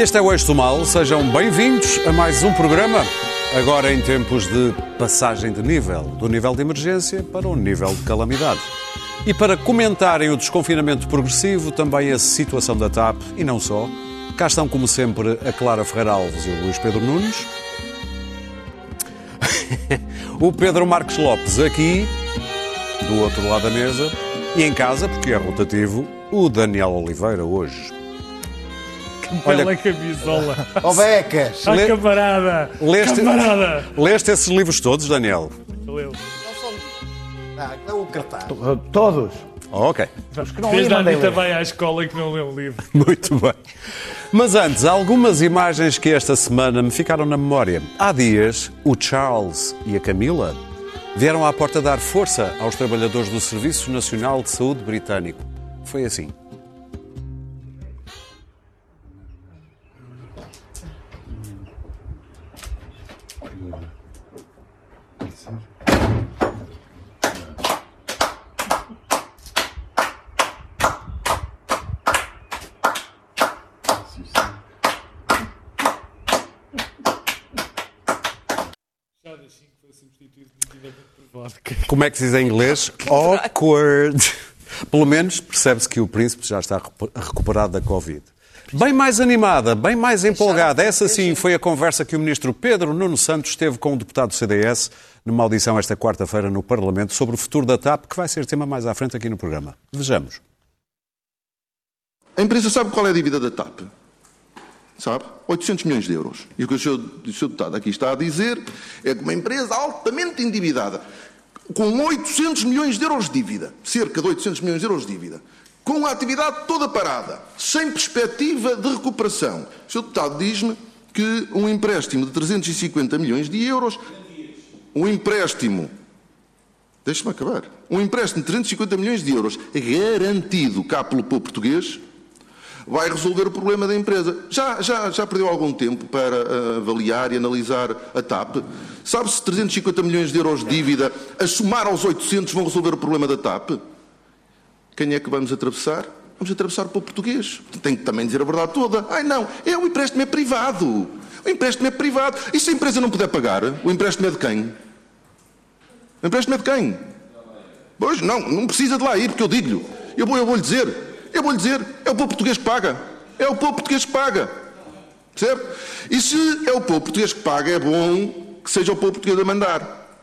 Este é o Eixo do Mal, sejam bem-vindos a mais um programa. Agora em tempos de passagem de nível, do nível de emergência para o nível de calamidade. E para comentarem o desconfinamento progressivo, também a situação da TAP e não só, cá estão como sempre a Clara Ferreira Alves e o Luís Pedro Nunes. o Pedro Marcos Lopes aqui, do outro lado da mesa, e em casa, porque é rotativo, o Daniel Oliveira hoje. Olha, Bela camisola. Ó becas! Ai, camarada! Leste, Camarada! leste esses livros todos, Daniel? Eu. Ah, é o cartaz. Todos. Oh, ok, Os que não Desde li, a Anitta vai à escola e que não lê um livro. muito bem. Mas antes, algumas imagens que esta semana me ficaram na memória. Há dias, o Charles e a Camila vieram à porta dar força aos trabalhadores do Serviço Nacional de Saúde britânico. Foi assim. Como é que se diz em inglês? Awkward. Pelo menos percebe-se que o príncipe já está recu- recuperado da Covid. Bem mais animada, bem mais empolgada. Essa sim foi a conversa que o ministro Pedro Nuno Santos teve com o deputado do CDS numa audição esta quarta-feira no Parlamento sobre o futuro da TAP, que vai ser tema mais à frente aqui no programa. Vejamos. A empresa sabe qual é a dívida da TAP? Sabe? 800 milhões de euros. E o que o senhor, o senhor deputado aqui está a dizer é que uma empresa altamente endividada, com 800 milhões de euros de dívida, cerca de 800 milhões de euros de dívida, com a atividade toda parada, sem perspectiva de recuperação. O senhor deputado diz-me que um empréstimo de 350 milhões de euros, um empréstimo Deixe-me acabar. Um empréstimo de 350 milhões de euros garantido cá pelo povo português vai resolver o problema da empresa. Já, já, já perdeu algum tempo para ah, avaliar e analisar a TAP? Sabe se 350 milhões de euros de dívida, a somar aos 800, vão resolver o problema da TAP? Quem é que vamos atravessar? Vamos atravessar o povo português. Tem que também dizer a verdade toda. Ai não, é o empréstimo é privado. O empréstimo é privado. E se a empresa não puder pagar, o empréstimo é de quem? O empréstimo é de quem? Pois, não, não precisa de lá ir, porque eu digo-lhe. Eu vou, vou-lhe dizer. Eu vou-lhe dizer. É o povo português que paga. É o povo português que paga. Percebe? E se é o povo português que paga, é bom que seja o povo português a mandar.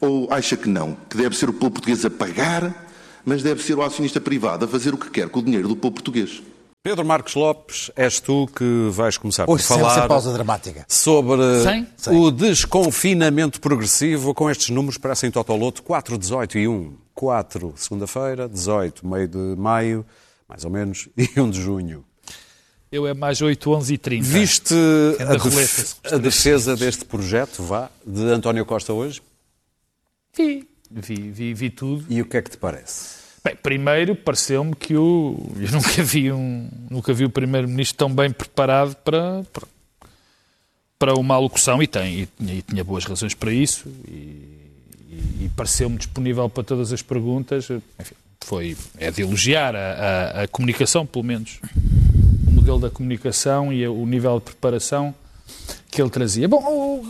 Ou acha que não? Que deve ser o povo português a pagar, mas deve ser o acionista privado a fazer o que quer com o dinheiro do povo português. Pedro Marcos Lopes, és tu que vais começar por Hoje sempre falar pausa dramática. sobre? Sem. o desconfinamento progressivo com estes números parecem totoloto 4, 18 e 1. 4 segunda-feira, 18 meio de maio, mais ou menos, e 1 de junho. Eu é mais 8, 11 e 30. Viste Anda a, def- a defesa deste projeto, vá, de António Costa hoje? Vi, vi, vi, vi tudo. E o que é que te parece? Bem, primeiro pareceu-me que o, eu nunca vi um, nunca vi o primeiro-ministro tão bem preparado para, para, para uma alocução e tem e, tinha- e tinha boas razões para isso e, e- pareceu-me disponível para todas as perguntas. Enfim, foi é de elogiar a, a- a comunicação, pelo menos o modelo da comunicação e o nível de preparação que ele trazia. Bom,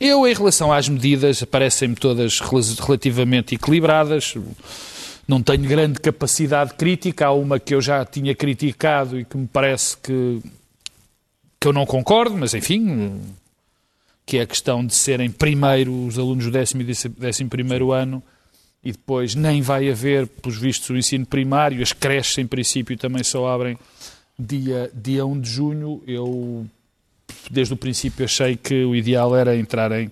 eu, em relação às medidas, parecem-me todas rela- relativamente equilibradas. Não tenho grande capacidade crítica. Há uma que eu já tinha criticado e que me parece que, que eu não concordo, mas enfim, que é a questão de serem primeiro os alunos do décimo e décimo- primeiro ano e depois nem vai haver, pelos vistos, o ensino primário. As creches, em princípio, também só abrem dia, dia 1 de junho. Eu desde o princípio achei que o ideal era entrarem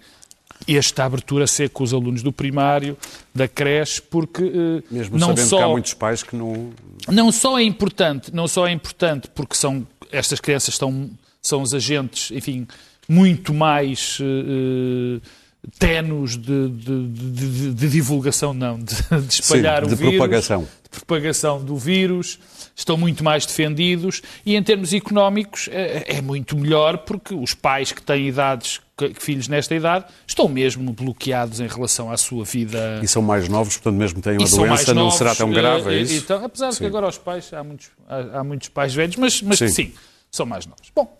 esta abertura ser com os alunos do primário, da creche, porque eh, Mesmo não sabendo só que há muitos pais que não. não só é importante, não só é importante porque são estas crianças estão são os agentes, enfim, muito mais eh, eh, tenos de, de- de- de- divulgação, não, de, espalhar Sim, de o vírus, propagação. de propagação do vírus, estão muito mais defendidos e em termos económicos é, é muito melhor porque os pais que têm idades, que- filhos nesta idade, estão mesmo bloqueados em relação à sua vida. E são mais novos, portanto, mesmo têm uma doença, não novos, será tão grave, é isso? então, apesar de que Sim. agora os pais, há muitos, há, há muitos pais velhos, mas, mas Sim. sim. são mais novos. Bom,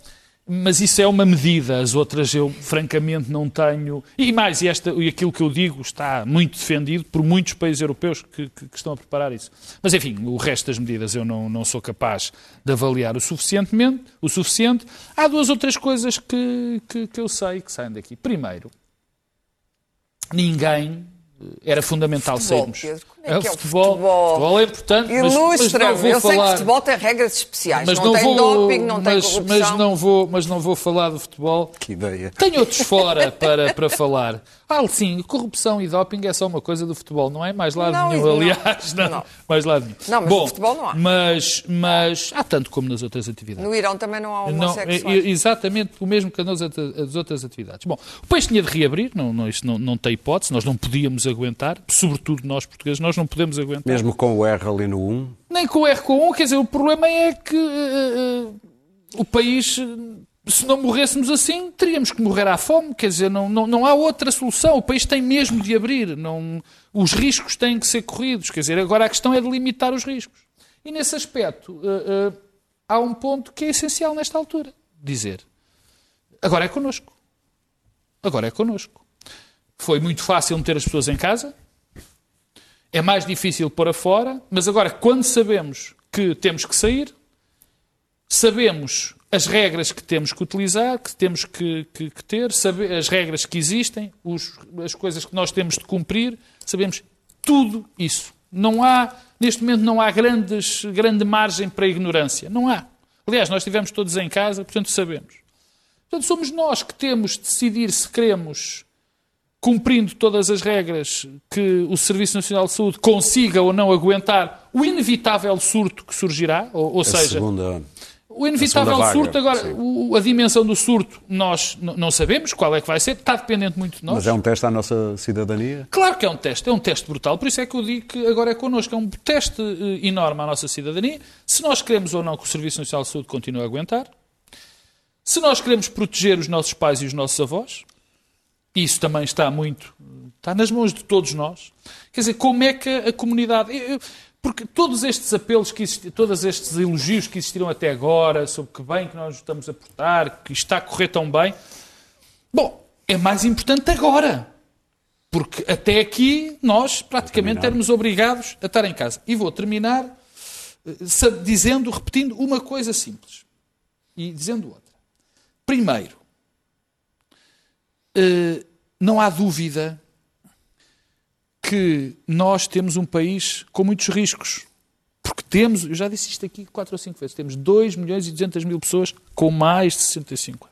mas isso é uma medida, as outras eu francamente não tenho. E mais, e, esta, e aquilo que eu digo está muito defendido por muitos países europeus que, que- que estão a preparar isso. Mas enfim, o resto das medidas eu não, não sou capaz de avaliar o suficientemente, o suficiente. Há duas ou três coisas que, que, que eu sei que saem daqui. Primeiro, ninguém eh, era fundamental Futebol, sairmos. Pedro, é que é o futebol, futebol? futebol é importante, mas, mas não Ilustra-me. vou Eu sei que falar. futebol tem regras especiais. Mas não, não, tem vou, doping, não tem mas, corrupção. mas não vou, mas não vou falar do futebol. Que ideia. Tenho outros fora para, para falar. Ah, sim, corrupção e doping é só uma coisa do futebol, não é mais lado Não, nenhum, não. aliás. Não, Não. mais lado nenhum. Não, mas Bom, futebol não há. Mas, mas há tanto como nas outras atividades. No Irão também não há Não, homossexuais. é- é exatamente o mesmo que nas outras, as outras atividades. Bom, o país tinha de reabrir, não, não, isso não, não tem hipótese, nós não podíamos aguentar, sobretudo nós portugueses, nós não podemos aguentar. Mesmo com o R ali no 1, Nem com o R com 1, quer dizer, o problema é que eh, o país, se não morrêssemos assim, teríamos que morrer à fome, quer dizer, não, não, não há outra solução. O país tem mesmo de abrir, não, os riscos têm que ser corridos, quer dizer, agora a questão é de limitar os riscos. E nesse aspecto, eh, eh, há um ponto que é essencial nesta altura: dizer, agora é connosco. Agora é connosco. Foi muito fácil meter as pessoas em casa, é mais difícil pôr a fora, mas agora, quando sabemos que temos que sair, sabemos as regras que temos que utilizar, que temos que, que- que ter, sabe- as regras que existem, os- as coisas que nós temos de cumprir, sabemos tudo isso. Não há, neste momento, não há grandes, grande margem para ignorância. Não há. Aliás, nós estivemos todos em casa, portanto sabemos. Portanto, somos nós que temos de decidir se queremos cumprindo todas as regras, que o Serviço Nacional de Saúde consiga ou não aguentar o inevitável surto que surgirá, ou, ou a seja, segunda. o inevitável segunda vaga, surto, agora, o- a dimensão do surto, nós não sabemos qual é que vai ser, está dependente muito de nós. Mas é um teste à nossa cidadania? Claro que é um teste, é um teste brutal, por isso é que eu digo que agora é connosco, é um teste eh, enorme à nossa cidadania, se nós queremos ou não que o Serviço Nacional de Saúde continue a aguentar, se nós queremos proteger os nossos pais e os nossos avós, isso também está muito, está nas mãos de todos nós. Quer dizer, como é que a comunidade... porque todos estes apelos, que existi, todos estes elogios que existiram até agora, sobre que bem que nós estamos a portar, que está a correr tão bem, bom, é mais importante agora. Porque até aqui nós praticamente éramos obrigados a estar em casa. E vou terminar eh, dizendo, repetindo uma coisa simples. E dizendo outra. Primeiro, não há dúvida que nós temos um país com muitos riscos. Porque temos, eu já disse isto aqui quatro ou cinco vezes, temos 2 milhões e 200 mil pessoas com mais de 65 anos.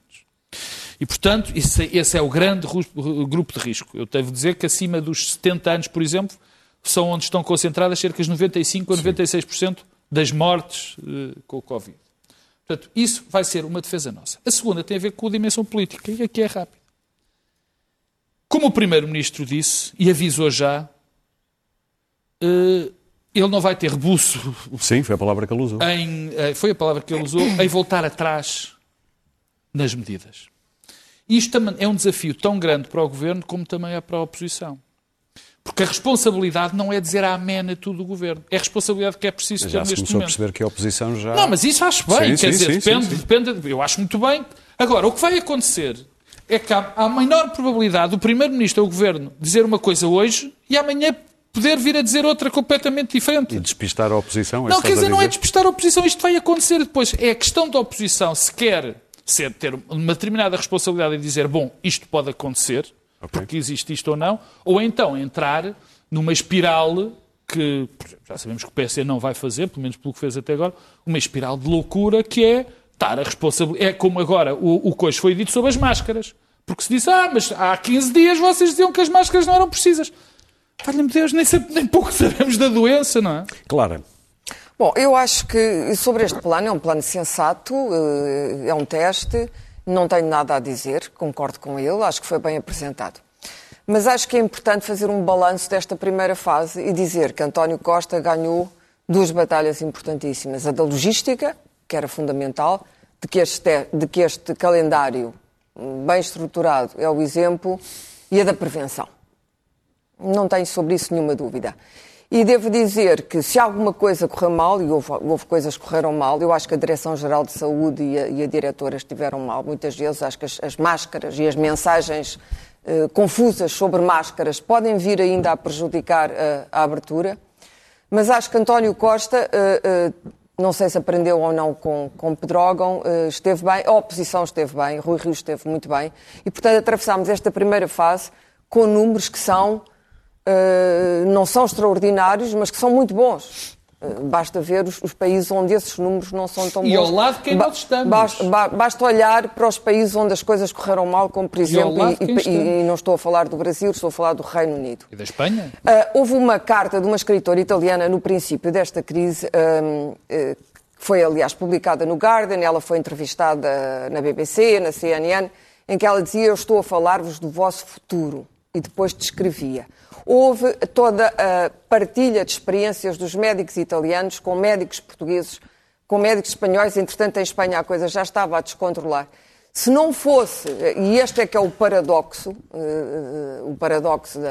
E, portanto, esse, esse é o grande ru- grupo de risco. Eu devo dizer que acima dos 70 anos, por exemplo, são onde estão concentradas cerca de 95% a 96% das mortes eh, com o Covid. Portanto, isso vai ser uma defesa nossa. A segunda tem a ver com a dimensão política, e aqui é rápido. Como o Primeiro-Ministro disse, e avisou já, eh, ele não vai ter rebuço Sim, foi a palavra que ele usou. em, eh, foi a palavra que ele usou, em voltar atrás nas medidas. Isto também é um desafio tão grande para o governo como também é para a oposição. Porque a responsabilidade não é dizer amém a tudo o governo. É a responsabilidade que é preciso Mas ter já se neste começou a momento. perceber que a oposição já. Não, mas isso acho bem. Sim, quer sim, dizer, sim, depende, depende. Eu acho muito bem. Agora, o que vai acontecer é que há, há a menor probabilidade do Primeiro-Ministro ou o Governo dizer uma coisa hoje e amanhã poder vir a dizer outra completamente diferente. E despistar a oposição. é Não, quer dizer, não é despistar a oposição, isto vai acontecer depois. É a questão da oposição se quer ser, ter uma determinada responsabilidade e dizer, bom, isto pode acontecer, porque existe isto ou não, ou então entrar numa espiral que já sabemos que o PSD não vai fazer, pelo menos pelo que fez até agora, uma espiral de loucura que é estar a responsabilidade. É como agora o, o coisa foi dito sobre as máscaras. Porque se disse, ah, mas há 15 dias vocês diziam que as máscaras não eram precisas. Valha-me Deus, nem, sabe- nem pouco sabemos da doença, não é? Claro. Bom, eu acho que sobre este plano, é um plano sensato, eh, é um teste, não tenho nada a dizer, concordo com ele, acho que foi bem apresentado. Mas acho que é importante fazer um balanço desta primeira fase e dizer que António Costa ganhou duas batalhas importantíssimas. A da logística, que era fundamental, de que este, de que este calendário bem estruturado é o exemplo, e a da prevenção. Não tenho sobre isso nenhuma dúvida. E devo dizer que se alguma coisa correu mal, e houve, houve coisas que correram mal, eu acho que a Direção-Geral de Saúde e a, e a, diretora estiveram mal. Muitas vezes acho que as, as máscaras e as mensagens eh, confusas sobre máscaras podem vir ainda a prejudicar a, a abertura. Mas acho que António Costa, eh, eh, não sei se aprendeu ou não com, com Pedrógão, eh, esteve bem, a oposição esteve bem, Rui Rio esteve muito bem. E, portanto, atravessámos esta primeira fase com números que são eh, não são extraordinários, mas que são muito bons. Uh, basta ver os, os, países onde esses números não são tão bons. E ao lado quem ba nós estamos. Basta, ba basta, olhar para os países onde as coisas correram mal, como por exemplo, e, e, e, não estou a falar do Brasil, estou a falar do Reino Unido. E da Espanha? Uh, houve uma carta de uma escritora italiana no princípio desta crise, que foi aliás publicada no Guardian, ela foi entrevistada na BBC, na CNN, em que ela dizia: Eu estou a falar-vos do vosso futuro. E depois descrevia houve toda a partilha de experiências dos médicos italianos com médicos portugueses, com médicos espanhóis. Entretanto, em Espanha a coisa já estava a descontrolar. Se não fosse, e este é que é o paradoxo, uh, o paradoxo de,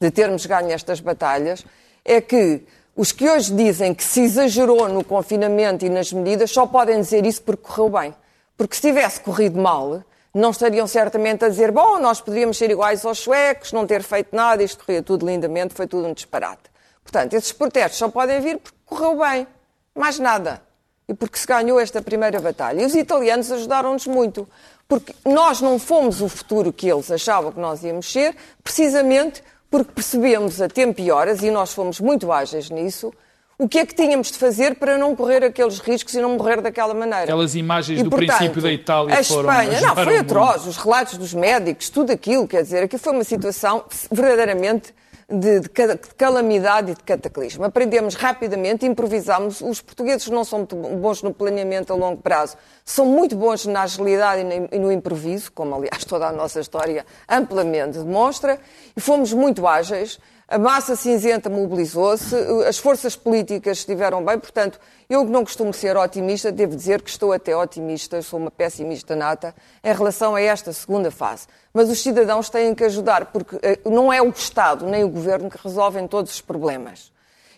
de termos ganho estas batalhas, é que os que hoje dizem que se exagerou no confinamento e nas medidas só podem dizer isso porque correu bem. Porque se tivesse corrido mal, não estariam certamente a dizer, bom, nós poderíamos ser iguais aos suecos, não ter feito nada, isto corria tudo lindamente, foi tudo um disparate. Portanto, esses protestos só podem vir porque correu bem, mais nada. E porque se ganhou esta primeira batalha. E os italianos ajudaram-nos muito, porque nós não fomos o futuro que eles achavam que nós íamos ser, precisamente porque percebemos a tempo e horas, e nós fomos muito ágeis nisso, o que é que tínhamos de fazer para não correr aqueles riscos e não morrer daquela maneira. Aquelas imagens e, do portanto, princípio da Itália a foram... Espanha, não, foi atroz, os relatos dos médicos, tudo aquilo, quer dizer, aqui foi uma situação verdadeiramente de, de, calamidade e de cataclismo. Aprendemos rapidamente, improvisámos. Os portugueses não são muito bons no planeamento a longo prazo, são muito bons na agilidade e no improviso, como aliás toda a nossa história amplamente demonstra, e fomos muito ágeis. A massa cinzenta mobilizou-se, as forças políticas estiveram bem, portanto, eu não costumo ser otimista, devo dizer que estou até otimista, sou uma pessimista nata, em relação a esta segunda fase. Mas os cidadãos têm que ajudar, porque eh, não é o Estado nem o Governo que resolvem todos os problemas.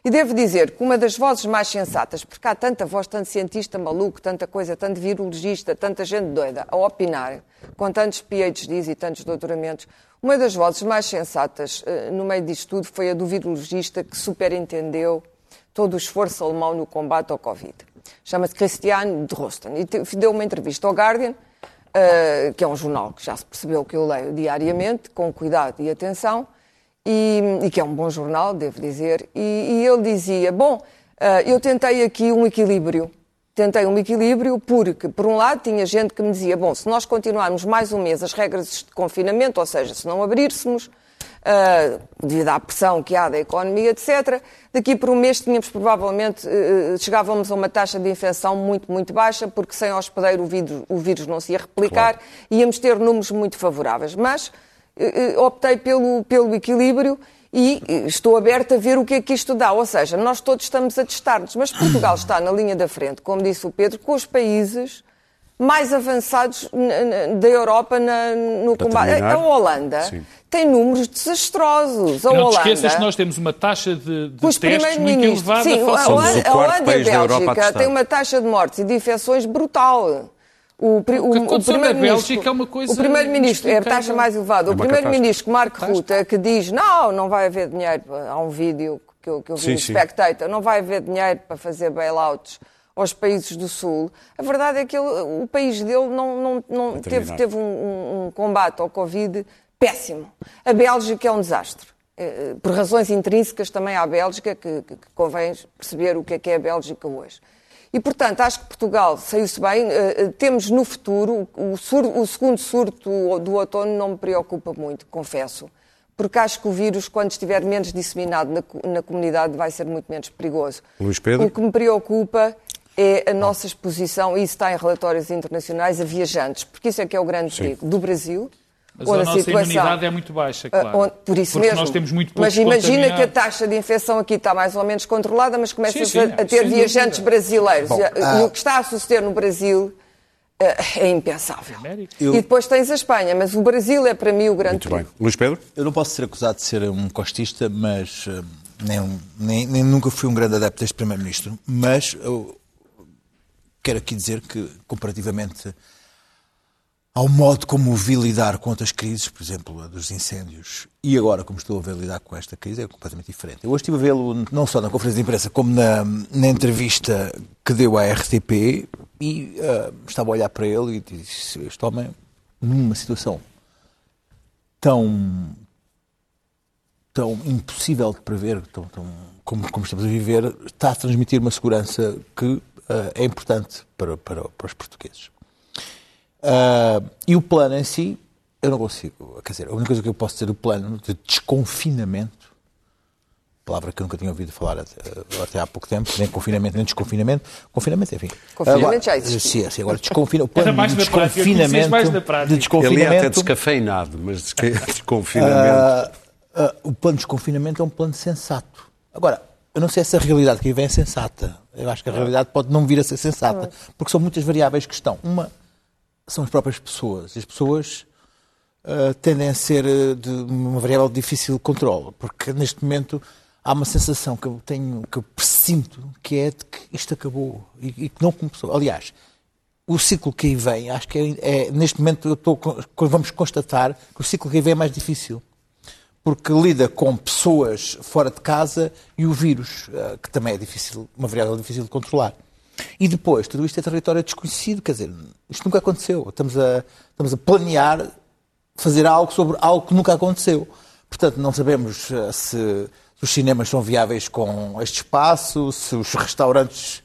E devo dizer que uma das vozes mais sensatas, porque há tanta voz, tanto cientista maluco, tanta coisa, tanto virologista, tanta gente doida a opinar, com tantos PhDs e tantos doutoramentos, uma das vozes mais sensatas uh, no meio disto tudo foi a do virologista que superentendeu todo o esforço alemão no combate ao Covid. Chama-se Christian Drosten e deu uma entrevista ao Guardian, uh, que é um jornal que já se percebeu que eu leio diariamente, com cuidado e atenção, e, e que é um bom jornal, devo dizer, e, e ele dizia, bom, uh, eu tentei aqui um equilíbrio tentei um equilíbrio porque, por um lado, tinha gente que me dizia, bom, se nós continuarmos mais um mês as regras de confinamento, ou seja, se não abríssemos, uh, devido à pressão que há da economia, etc., daqui por um mês tínhamos provavelmente, uh, chegávamos a uma taxa de infecção muito, muito baixa, porque sem hospedeiro o vírus, o vírus não se ia replicar, claro. íamos ter números muito favoráveis. Mas optei pelo, pelo equilíbrio e estou aberta a ver o que é que isto dá. Ou seja, nós todos estamos a testar-nos, mas Portugal está na linha da frente, como disse o Pedro, com os países mais avançados da Europa na, no combate. A Holanda Sim. tem números desastrosos. A não Holanda, te esqueças que nós temos uma taxa de, de testes muito elevada. Sim, a Holanda, a Holanda e a Bélgica têm uma taxa de mortes e de infecções brutal. O, o, o, o primeiro-ministro é uma coisa. O primeiro-ministro é a taxa mais elevada. É o primeiro-ministro Marco Ruta que diz não, não vai haver dinheiro. Há um vídeo que eu, que eu vi sim, no Spectator, não vai haver dinheiro para fazer bailouts aos países do Sul. A verdade é que ele, o país dele não, não, não teve, teve um, um, combate ao Covid péssimo. A Bélgica é um desastre. Eh, por razões intrínsecas também à Bélgica, que, que, que convém perceber o que é que é a Bélgica hoje. E, portanto, acho que Portugal saiu-se bem. Uh, temos no futuro, o, o, segundo surto do outono não me preocupa muito, confesso. Porque acho que o vírus, quando estiver menos disseminado na, na comunidade, vai ser muito menos perigoso. Luís Pedro? O que me preocupa é a nossa exposição, e isso está em relatórios internacionais, a viajantes, porque isso é que é o grande perigo do Brasil, Mas onde a a nossa situação... imunidade é muito baixa, Ah, claro. onde- por isso Porque mesmo. nós temos muito mas imagina que a taxa de infecção aqui está mais ou menos controlada, mas começas Sim, sim, a, a ter viajantes dúvida. brasileiros. e, ah, e o que está a suceder no Brasil eh, é impensável. América. E depois tens a Espanha, mas o Brasil é para mim o grande Muito bem. perigo. Luís Pedro? Eu não posso ser acusado de ser um costista, mas eh, nem, nem- nem nunca fui um grande adepto deste Primeiro-Ministro. Mas eu quero aqui dizer que, comparativamente ao modo como vi lidar com outras crises, por exemplo, a dos incêndios, e agora como estou a ver lidar com esta crise, é completamente diferente. Eu hoje estive a vê-lo não só na conferência de imprensa, como na, na entrevista que deu à RTP, e eh, estava a olhar para ele e disse: Este homem, numa situação tão tão impossível de prever, tão, tão- como, como estamos a viver, está a transmitir uma segurança que eh, é importante para, para, para os portugueses. Ah, e o plano em si, eu não consigo. Quer dizer, a única coisa que eu posso dizer do plano de desconfinamento, palavra que eu nunca tinha ouvido falar até, até há pouco tempo, nem confinamento, nem desconfinamento. Confinamento, enfim. Confinamento Agora- já existe. Sim, sim, agora desconfina, o plano de desconfinamento. mais na prática. de Ele desconfinamento é até descafeinado, mas desca- desconfinamento. ah, ah, o plano de desconfinamento é um plano sensato. Agora, eu não sei se a realidade que aí vem é sensata. Eu acho que a realidade pode não vir a ser sensata, porque são muitas variáveis que estão. Uma são as próprias pessoas. As pessoas ah, tendem a ser ah, de uma variável de difícil controle, porque neste momento há uma sensação que eu tenho, que eu presinto, que é de que isto acabou e, e que não começou. Aliás, o ciclo que aí vem, acho que é, é- neste momento estou, vamos constatar que o ciclo que aí vem é mais difícil. Porque lida com pessoas fora de casa e o vírus, eh, que também é difícil, uma variável difícil de controlar. E depois, tudo isto é território desconhecido, quer dizer, isto nunca aconteceu. Estamos a, estamos a planear fazer algo sobre algo que nunca aconteceu. Portanto, não sabemos eh, se os cinemas são viáveis com este espaço, se os restaurantes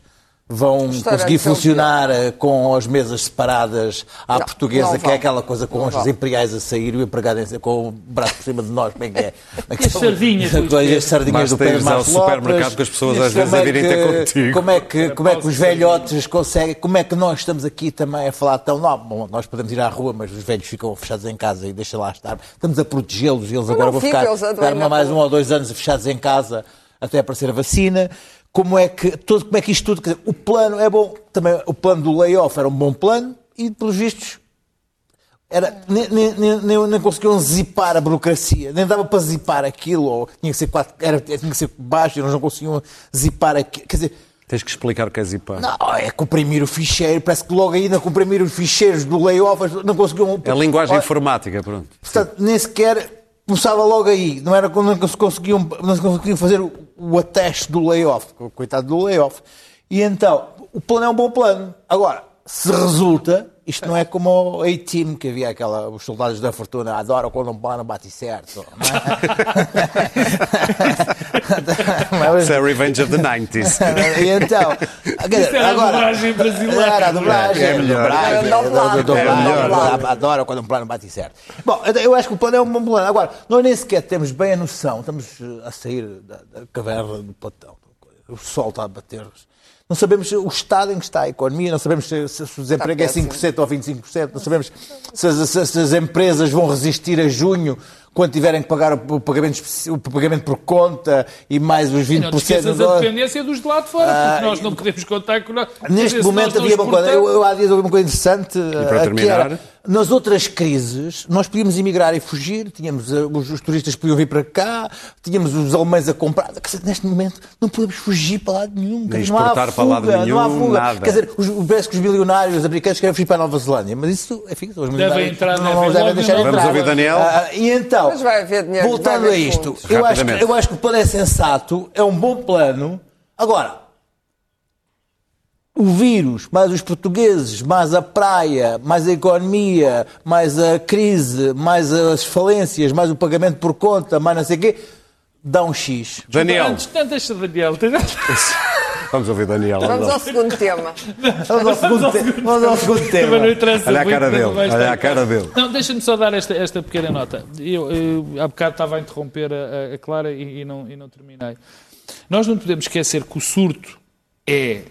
vão conseguir funcionar eh, com as mesas separadas à Não, portuguesa, não que é aquela coisa com Não os vão. imperiais a sair e o empregado em- com o braço por cima de nós, como é que é? É que As sardinhas, as sardinhas do Pedro ires ao Marcos Lopes. supermercado com as pessoas às Como vezes a é virem que- ter contigo. Como é que, como é que os velhotes conseguem, como é que nós estamos aqui também a falar tão, não, bom, nós podemos ir à rua, mas os velhos ficam fechados em casa e deixa lá estar. Estamos a protegê-los e eles agora não vão ficar, ficar mais um ou dois anos fechados em casa até aparecer a vacina. Como é que, todo, como é que isto tudo, dizer, o plano é bom, também o plano do layoff era um bom plano e, pelos vistos, era, nem, nem, nem, nem, conseguiam zipar a burocracia, nem dava para zipar aquilo, ou tinha que ser, quatro, era, tinha que ser baixo, eles não conseguiam zipar aquilo. Quer dizer, Tens que explicar o que é zipar. não, é comprimir o ficheiro, parece que logo aí na comprimir os ficheiros do layoff não conseguiam. É a linguagem Olha, informática, pronto. Portanto, nem sequer começava logo aí. Não era quando se conseguiam, não se conseguiam fazer o, o ateste do layoff. Coitado do layoff. E então, o plano é um bom plano. Agora, se resulta, isto não é como o A-Team, que havia aquela, os soldados da fortuna adoram quando um plano bate certo. É? Isso é Revenge of the 90s. E então, dizer, era a agora, dublagem brasileira. Era a dublagem. É melhor. a dublagem, É a é a. Adoro quando um plano bate certo. Bom, eu acho que o plano é um bom plano. Agora, nós nem sequer temos bem a noção, estamos eh, a sair da, da caverna do Platão. O sol está a bater. Não sabemos o estado em que está a economia, não sabemos se, se o desemprego é péssimo. 5% ou 25%, não sabemos se se- se as empresas vão resistir a junho quando tiverem que pagar o pagamento, o pagamento por conta e mais os 20% Não te esqueças do- a dependência dos de lá de fora, Ah, porque nós não podemos contar com... Dizer, Neste momento nós não havia uma coisa, eu, eu há dias ouvi uma coisa interessante. para eh, que terminar? era, nas outras crises, nós podíamos emigrar e fugir, tínhamos, eh, os, os turistas podiam vir para cá, tínhamos os alemães a comprar. Quer dizer, neste momento não podemos fugir para lado nenhum. dizer, não há exportar para lado fuga, não há nenhum, fuga. nada. Quer dizer, os, parece que os milionários americanos querem fugir para a Nova Zelândia, mas isso, enfim, são os milionários entrar, não, devem não devem deixar não. entrar. Vamos ouvir Daniel? Ah, e então, Mas vai haver dinheiro, voltando vai a isto, eu acho, que, eu acho que o plano é sensato, é um bom plano. Agora, o vírus, mais os portugueses, mais a praia, mais a economia, mais a crise, mais as falências, mais o pagamento por conta, mais não sei o quê, dá um X. Daniel. Antes, não, deixa Daniel. Vamos ouvir Daniel. Vamos ao segundo tema. Vamos ao segundo, te- vamos ao segundo tema. interessa Olha a cara não dele, olha a cara dele. Não, deixa-me só dar esta, esta pequena nota. Eu, eu há bocado estava a interromper a, a- a Clara e, e não, e não terminei. Nós não podemos esquecer que o surto é,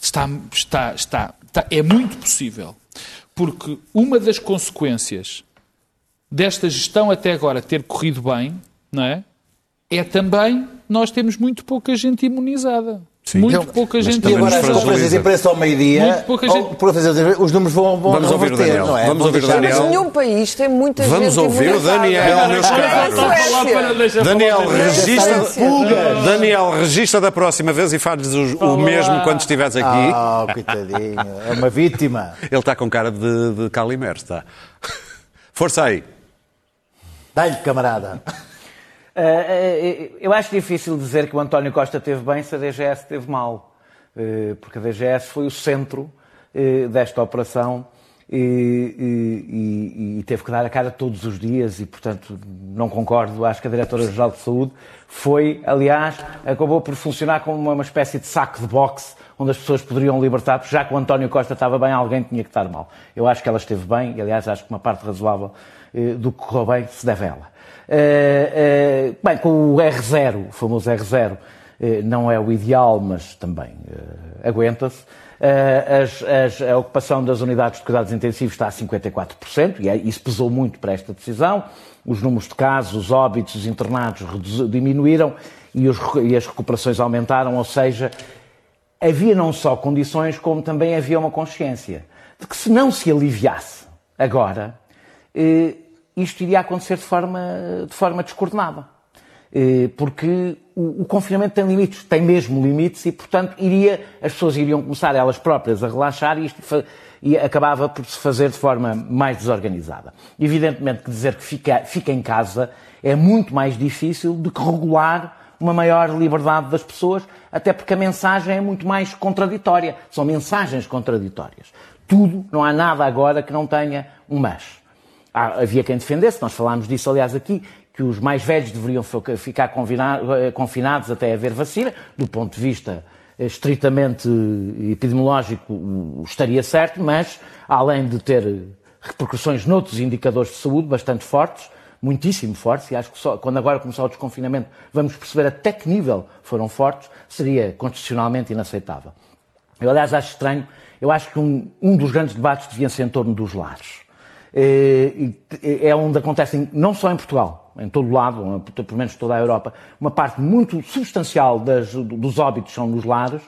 está, está, está, está- é muito possível, porque uma das consequências desta gestão até agora ter corrido bem, não é? É também nós temos muito pouca gente imunizada. Sim. Muito Então, pouca gente E agora as conferências de imprensa ao meio-dia, Muito pouca gente- os números vão, vão Vamos ouvir o reverter, Daniel. não é? Vamos ouvir o Daniel. Mas nenhum país tem muita Vamos gente ouvir o. Daniel, meus caros. Daniel, registra. Daniel, registra da próxima vez e fazes o, o mesmo quando estiveres aqui. Ah, coitadinho, é uma vítima. Ele está com cara de, de Calimero, está. Força aí. Dá-lhe, camarada. Uh, uh, eu acho difícil dizer que o António Costa teve bem se a DGS teve mal, porque a DGS foi o centro desta operação e, e- e- teve que dar a cara todos os dias e, portanto, não concordo. Acho que a Diretora-Geral de Saúde foi, aliás, acabou por funcionar como uma espécie de saco de boxe onde as pessoas poderiam libertar, porque já que o António Costa estava bem, alguém tinha que estar mal. Eu acho que ela esteve bem e, aliás, acho que uma parte razoável uh, do que correu bem se deve a ela. Uh, uh, bem, com o R0, o famoso R0, eh, não é o ideal, mas também eh, aguenta-se. Eh, as- as- a ocupação das unidades de cuidados intensivos está a 54%, e é- isso pesou muito para esta decisão. Os números de casos, os óbitos, os internados diminuíram e, os e as recuperações aumentaram, ou seja, havia não só condições, como também havia uma consciência de que se não se aliviasse agora, eh, isto iria acontecer de forma, de forma descoordenada. Eh, Porque o, o confinamento tem limites, tem mesmo limites e, portanto, iria, as pessoas iriam começar elas próprias a relaxar e isto e acabava por se fazer de forma mais desorganizada. Evidentemente que dizer que fica, fica em casa é muito mais difícil do que regular uma maior liberdade das pessoas, até porque a mensagem é muito mais contraditória. São mensagens contraditórias. Tudo, não há nada agora que não tenha um mas. Há- havia quem defendesse, nós falámos disso aliás aqui, que os mais velhos deveriam ficar eh, confinados até haver vacina, do ponto de vista eh, estritamente eh, epidemiológico estaria certo, mas além de ter repercussões noutros indicadores de saúde bastante fortes, muitíssimo fortes, e acho que só, quando agora começar o desconfinamento vamos perceber até que nível foram fortes, seria constitucionalmente inaceitável. Eu, aliás, acho estranho, eu acho que um, um dos grandes debates devia ser em torno dos lares. Eh, e É onde acontecem, não só em Portugal, em todo lado, pelo menos toda a Europa, uma parte muito substancial das- dos óbitos são nos lares.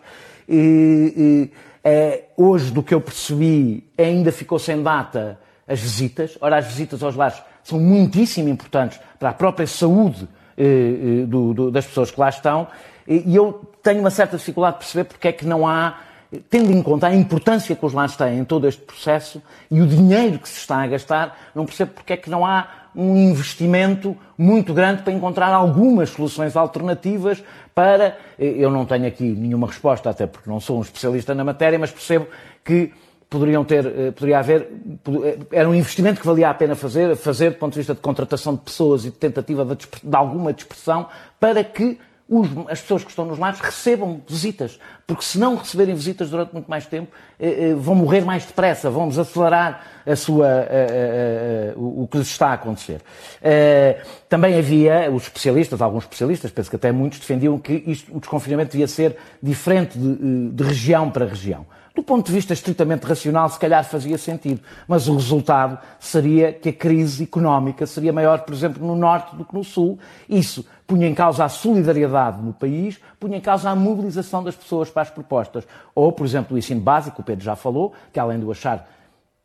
E, e, é, hoje, do que eu percebi, ainda ficou sem data as visitas. Ora, as visitas aos lares são muitíssimo importantes para a própria saúde eh, eh, do- do- das pessoas que lá estão. E eu tenho uma certa dificuldade de perceber porque é que não há, tendo em conta a importância que os lares têm em todo este processo e o dinheiro que se está a gastar, não percebo porque é que não há um investimento muito grande para encontrar algumas soluções alternativas para. eh, Eu não tenho aqui nenhuma resposta, até porque não sou um especialista na matéria, mas percebo que poderiam ter, eh, poderia haver, eh, era um investimento que valia a pena fazer, fazer do ponto de vista de contratação de pessoas e de tentativa de, de alguma dispersão, para que os- as pessoas que estão nos lares recebam visitas. Porque se não receberem visitas durante muito mais tempo, eh, eh, vão morrer mais depressa, vão desacelerar a sua, eh, eh, o o que lhes está a acontecer. Também havia os especialistas, alguns especialistas, penso que até muitos, defendiam que isto, o desconfinamento devia ser diferente de, de região para região. Do ponto de vista estritamente racional, se calhar fazia sentido, mas o resultado seria que a crise económica seria maior, por exemplo, no Norte do que no Sul. Isso punha em causa a solidariedade no país, punha em causa a mobilização das pessoas para as propostas. Ou, por exemplo, o ensino básico, o Pedro já falou, que além de achar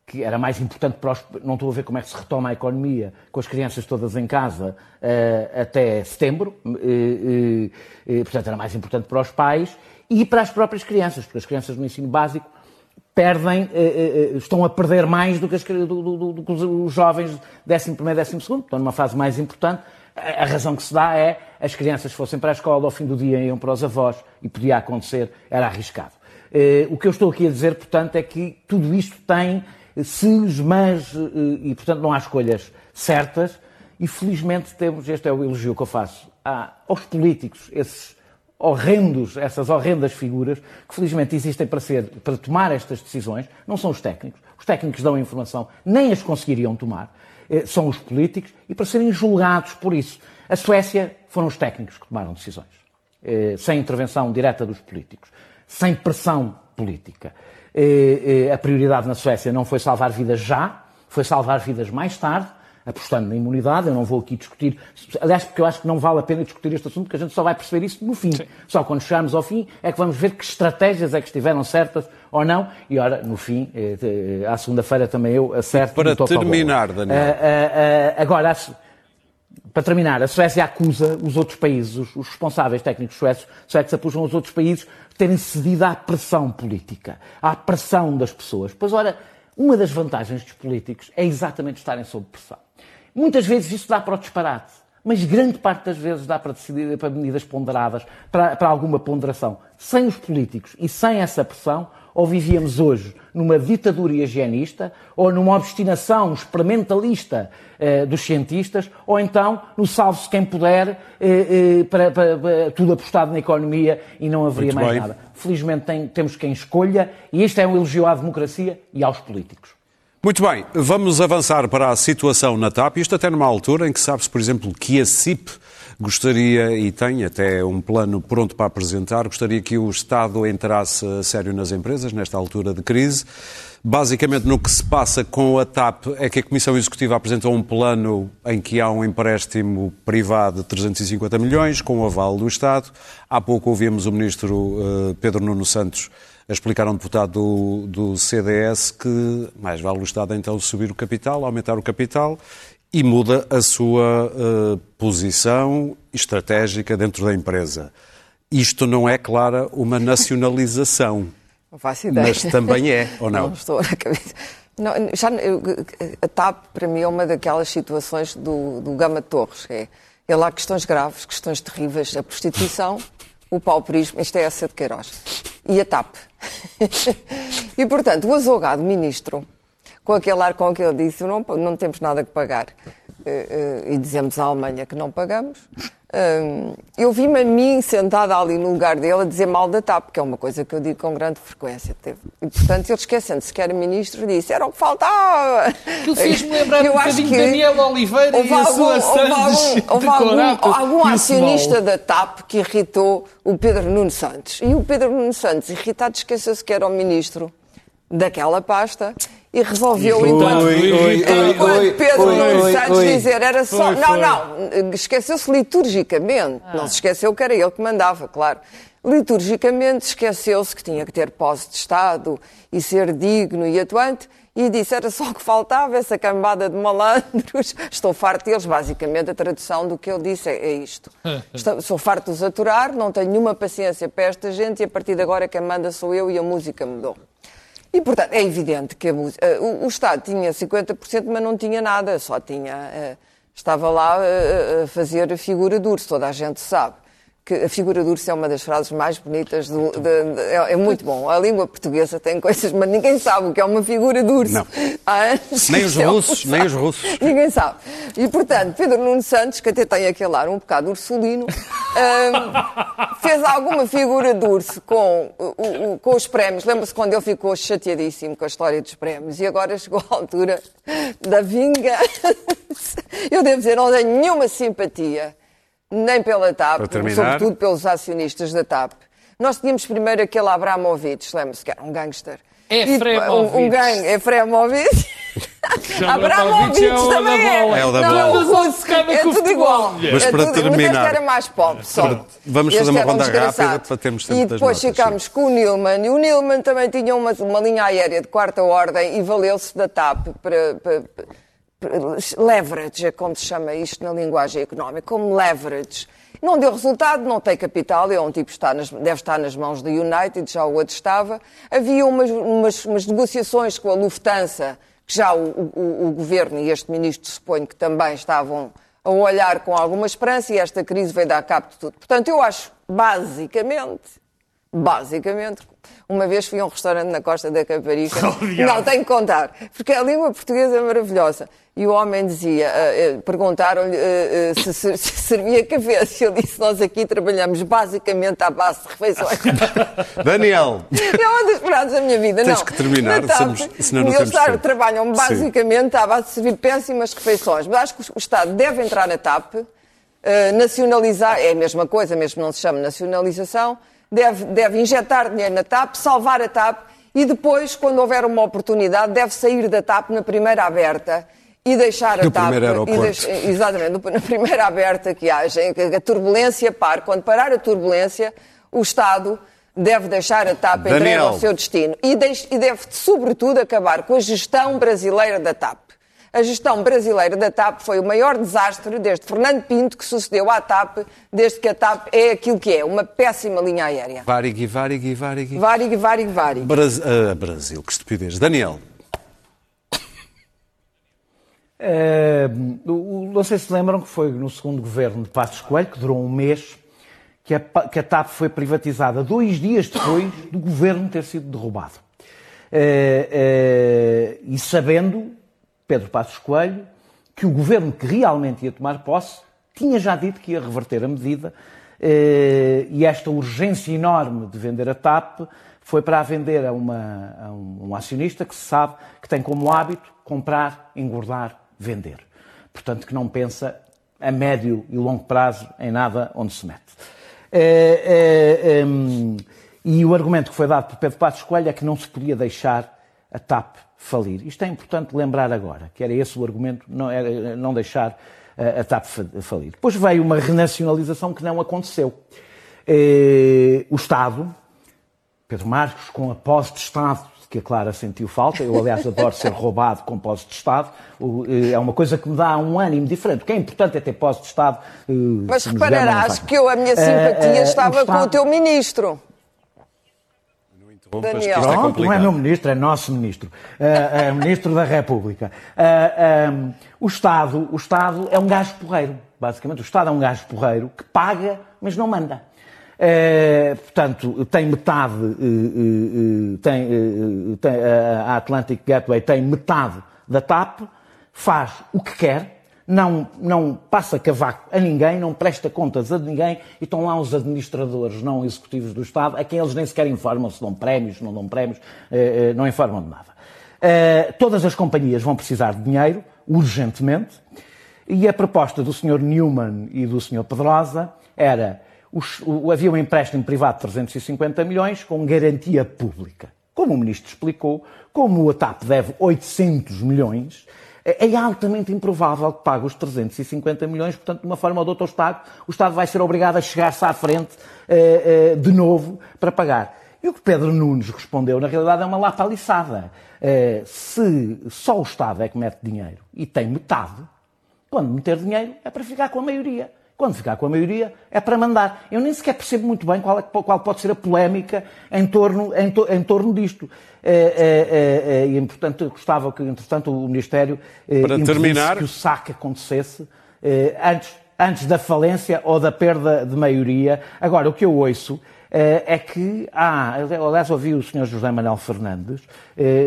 que era mais importante para os. Não estou a ver como é que se retoma a economia com as crianças todas em casa eh, até setembro. eh, eh, portanto, era mais importante para os pais e para as próprias crianças, porque as crianças no ensino básico perdem, eh, eh, estão a perder mais do que, as, do, do- do- que os, jovens 11 primeiro, 12 segundo, estão numa fase mais importante. A, a razão que se dá é as crianças fossem para a escola, ao fim do dia iam para os avós e podia acontecer, era arriscado. Eh, o que eu estou aqui a dizer, portanto, é que tudo isto tem eh, ses, mas, eh, e portanto não há escolhas certas, e felizmente temos, este é o elogio que eu faço, aos políticos, esses horrendos, essas horrendas figuras, que felizmente existem para, ser, para tomar estas decisões, não são os técnicos. Os técnicos dão informação, nem as conseguiriam tomar, eh, são os políticos, e para serem julgados por isso. A Suécia foram os técnicos que tomaram decisões, eh, sem intervenção direta dos políticos, sem pressão política. Eh, A prioridade na Suécia não foi salvar vidas já, foi salvar vidas mais tarde, apostando na imunidade. Eu não vou aqui discutir, aliás, porque eu acho que não vale a pena discutir este assunto, porque a gente só vai perceber isso no fim. Sim. Só quando chegarmos ao fim é que vamos ver que estratégias é que estiveram certas ou não. E ora, no fim, eh, eh, à segunda-feira também eu acerto. Para terminar, Daniel. Uh, uh, uh, agora, para terminar, a Suécia acusa os outros países, os, os responsáveis técnicos suecos, suecos acusam os outros países de terem cedido à pressão política, à pressão das pessoas. Pois, ora, uma das vantagens dos políticos é exatamente estarem sob pressão. Muitas vezes isso dá para o disparate, mas grande parte das vezes dá para decidir para medidas ponderadas, para, para alguma ponderação. Sem os políticos e sem essa pressão, ou vivíamos hoje numa ditadura higienista, ou numa obstinação experimentalista eh, dos cientistas, ou então no salve-se quem puder, eh, eh, para, para, para, tudo apostado na economia e não haveria Muito mais bem. nada. Felizmente tem, temos quem escolha, e este é um elogio à democracia e aos políticos. Muito bem, vamos avançar para a situação na TAP, isto até numa altura em que sabe-se, por exemplo, que a CIP gostaria, e tem até um plano pronto para apresentar, gostaria que o Estado entrasse a sério nas empresas, nesta altura de crise. Basicamente, no que se passa com a TAP é que a Comissão Executiva apresentou um plano em que há um empréstimo privado de 350 milhões, com o aval do Estado. Há pouco ouvimos o Ministro uh, Pedro Nuno Santos a explicar a um deputado do, do CDS que mais vale o Estado então subir o capital, aumentar o capital e muda a sua uh, posição estratégica dentro da empresa. Isto não é, clara, uma nacionalização. Não faço ideia. Mas também é, ou não? Não estou na cabeça. Não, já, eu, a TAP, para mim, é uma daquelas situações do, do Gama Torres. É, é lá questões graves, questões terríveis. A prostituição, o pauperismo, isto é essa de Queiroz. E a TAP. e, portanto, o azogado ministro, com aquele ar com que ele disse, não, não temos nada que pagar. Eh, eh, e dizemos à Alemanha que não pagamos. Eu vi-me a mim sentada ali no lugar dele a dizer mal da TAP, que é uma coisa que eu digo com grande frequência. E, portanto, ele esquecendo-se que era ministro, disse: era o que faltava. Aquilo fez-me lembrar eu um bocadinho que Daniel Oliveira e a sua Santos houve algum, algum, algum acionista da TAP que irritou o Pedro Nuno Santos. E o Pedro Nuno Santos, irritado, esqueceu-se que era o ministro daquela pasta e resolveu então enquanto Pedro Nuno Santos dizer era só. Foi, não, não, esqueceu-se liturgicamente. Ah. Não se esqueceu que era ele que mandava, claro. Liturgicamente esqueceu-se que tinha que ter posse de Estado e ser digno e atuante. E disse, era só o que faltava, essa cambada de malandros. Estou farto deles, basicamente a tradução do que ele disse é, é isto. Estou, sou farto de os aturar, não tenho nenhuma paciência para esta gente e a partir de agora quem manda sou eu e a música mudou. E, portanto, é evidente que uh, o, o, Estado tinha 50%, mas não tinha nada, só tinha. Uh, estava lá uh, a fazer figura de urso, toda a gente sabe que a figura de urso é uma das frases mais bonitas, do, de, de, é, é, muito bom. A língua portuguesa tem coisas, mas ninguém sabe o que é uma figura de urso. Não. nem os russos, nem os russos. Ninguém sabe. E, portanto, Pedro Nuno Santos, que até tem aquele ar um bocado ursulino, um, fez alguma figura de urso com, o, o, com os prémios. Lembra-se quando ele ficou chateadíssimo com a história dos prémios e agora chegou a altura da vinga. Eu devo dizer, não tenho nenhuma simpatia nem pela TAP, sobretudo pelos acionistas da TAP. Nós tínhamos primeiro aquele Abramovich, lembra-se que era um gangster. Efremovic. Um, um gang, Efremovic. Abramovich é também é. É o da bola. Não, é tudo igual. Mas para é tudo, terminar... Mas era mais pobre só. Vamos fazer uma ronda rápida para termos tempo E depois ficámos com o Nilman. E o Nilman também tinha uma, uma linha aérea de quarta ordem e valeu-se da TAP para, para leverage, é como se chama isto na linguagem económica, como leverage. Não deu resultado, não tem capital, é um tipo que está nas, deve estar nas mãos da United, já o outro estava. Havia umas, umas, umas negociações com a Lufthansa, que já o, o, o, governo e este ministro suponho que também estavam a olhar com alguma esperança e esta crise veio dar cabo de tudo. Portanto, eu acho, basicamente, basicamente, uma vez fui a um restaurante na Costa da Caparica. não, tenho que contar, porque a língua portuguesa é maravilhosa. E o homem dizia, uh, uh, perguntaram-lhe uh, se, se, se, servia café. E ele disse, nós aqui trabalhamos basicamente à base de refeições. Daniel! É uma das frases da minha vida, Tens não. que terminar, TAP, somos, senão não eles temos trabalham basicamente Sim. à base de servir péssimas refeições. Mas acho que o Estado deve entrar na TAP, nacionalizar, é a mesma coisa, mesmo não se chama nacionalização, deve, deve injetar dinheiro na TAP, salvar a TAP e depois, quando houver uma oportunidade, deve sair da TAP na primeira aberta e deixar a TAP... e deix- exatamente, na primeira aberta que haja, que a turbulência pare. Quando parar a turbulência, o Estado deve deixar a TAP Daniel. ao seu destino e, deix- e deve, sobretudo, acabar com a gestão brasileira da TAP. A gestão brasileira da TAP foi o maior desastre desde Fernando Pinto, que sucedeu à TAP, desde que a TAP é aquilo que é, uma péssima linha aérea. Varigui, varigui, varigui. Varig, varig, varig. Bras- ah, Brasil, que estupidez. Daniel, o- não sei se lembram que foi no segundo governo de Passos Coelho, que durou um mês, que a, que a TAP foi privatizada dois dias depois do governo ter sido derrubado. Eh, eh, e sabendo, Pedro Passos Coelho, que o governo que realmente ia tomar posse tinha já dito que ia reverter a medida eh, e esta urgência enorme de vender a TAP foi para a vender a, uma- a um, acionista que se sabe que tem como hábito comprar, engordar, vender. Portanto, que não pensa a médio e longo prazo em nada onde se mete. Eh, eh, e o argumento que foi dado por Pedro Passos Coelho é que não se podia deixar a TAP falir. Isto é importante lembrar agora, que era esse o argumento, não, era, não deixar eh, a TAP fa- falir. Depois veio uma renacionalização que não aconteceu. Eh, o Estado, Pedro Marcos, com a posse de Estado, que a Clara sentiu falta. Eu, aliás, adoro ser roubado com posse de Estado. O, eh, É uma coisa que me dá um ânimo diferente. O que é importante é ter posse de Estado. Mas repararás que eu, a minha simpatia Eh, eh, estava com o Estado- teu ministro. Daniel. é Pronto, não é meu ministro, é nosso ministro. É, é ministro da República. É, é, o, Estado, o Estado é um gajo porreiro, basicamente. O Estado é um gajo porreiro que paga, mas não manda. Portanto, tem metade, eh, eh, eh, tem, eh, tem, a a Atlantic Gateway tem metade da TAP, faz o que quer, não, não passa cavaco a ninguém, não presta contas a ninguém e estão lá os administradores não executivos do Estado, a quem eles nem sequer informam se dão prémios, não dão prémios, eh, eh, não informam de nada. Eh, Todas as companhias vão precisar de dinheiro, urgentemente, e a proposta do Sr. Newman e do Sr. Pedrosa era os- o- havia um empréstimo privado de 350 milhões com garantia pública. Como o Ministro explicou, como a TAP deve 800 milhões, é é altamente improvável que pague os 350 milhões, portanto, de uma forma ou de outra, o Estado, o Estado vai ser obrigado a chegar-se à frente eh, eh, de novo para pagar. E o que Pedro Nunes respondeu, na realidade, é uma lapaliçada. Eh, se só o Estado é que mete dinheiro e tem metade, quando meter dinheiro é para ficar com a maioria. Quando ficar com a maioria é para mandar. Eu nem sequer percebo muito bem qual, é- qual pode ser a polémica em torno, em to- em torno disto. É, é, e, portanto, gostava que, entretanto, o Ministério Para terminar- que o saque acontecesse antes, antes da falência ou da perda de maioria. Agora, o que eu ouço é que há, aliás, ouvi o Sr. José Manuel Fernandes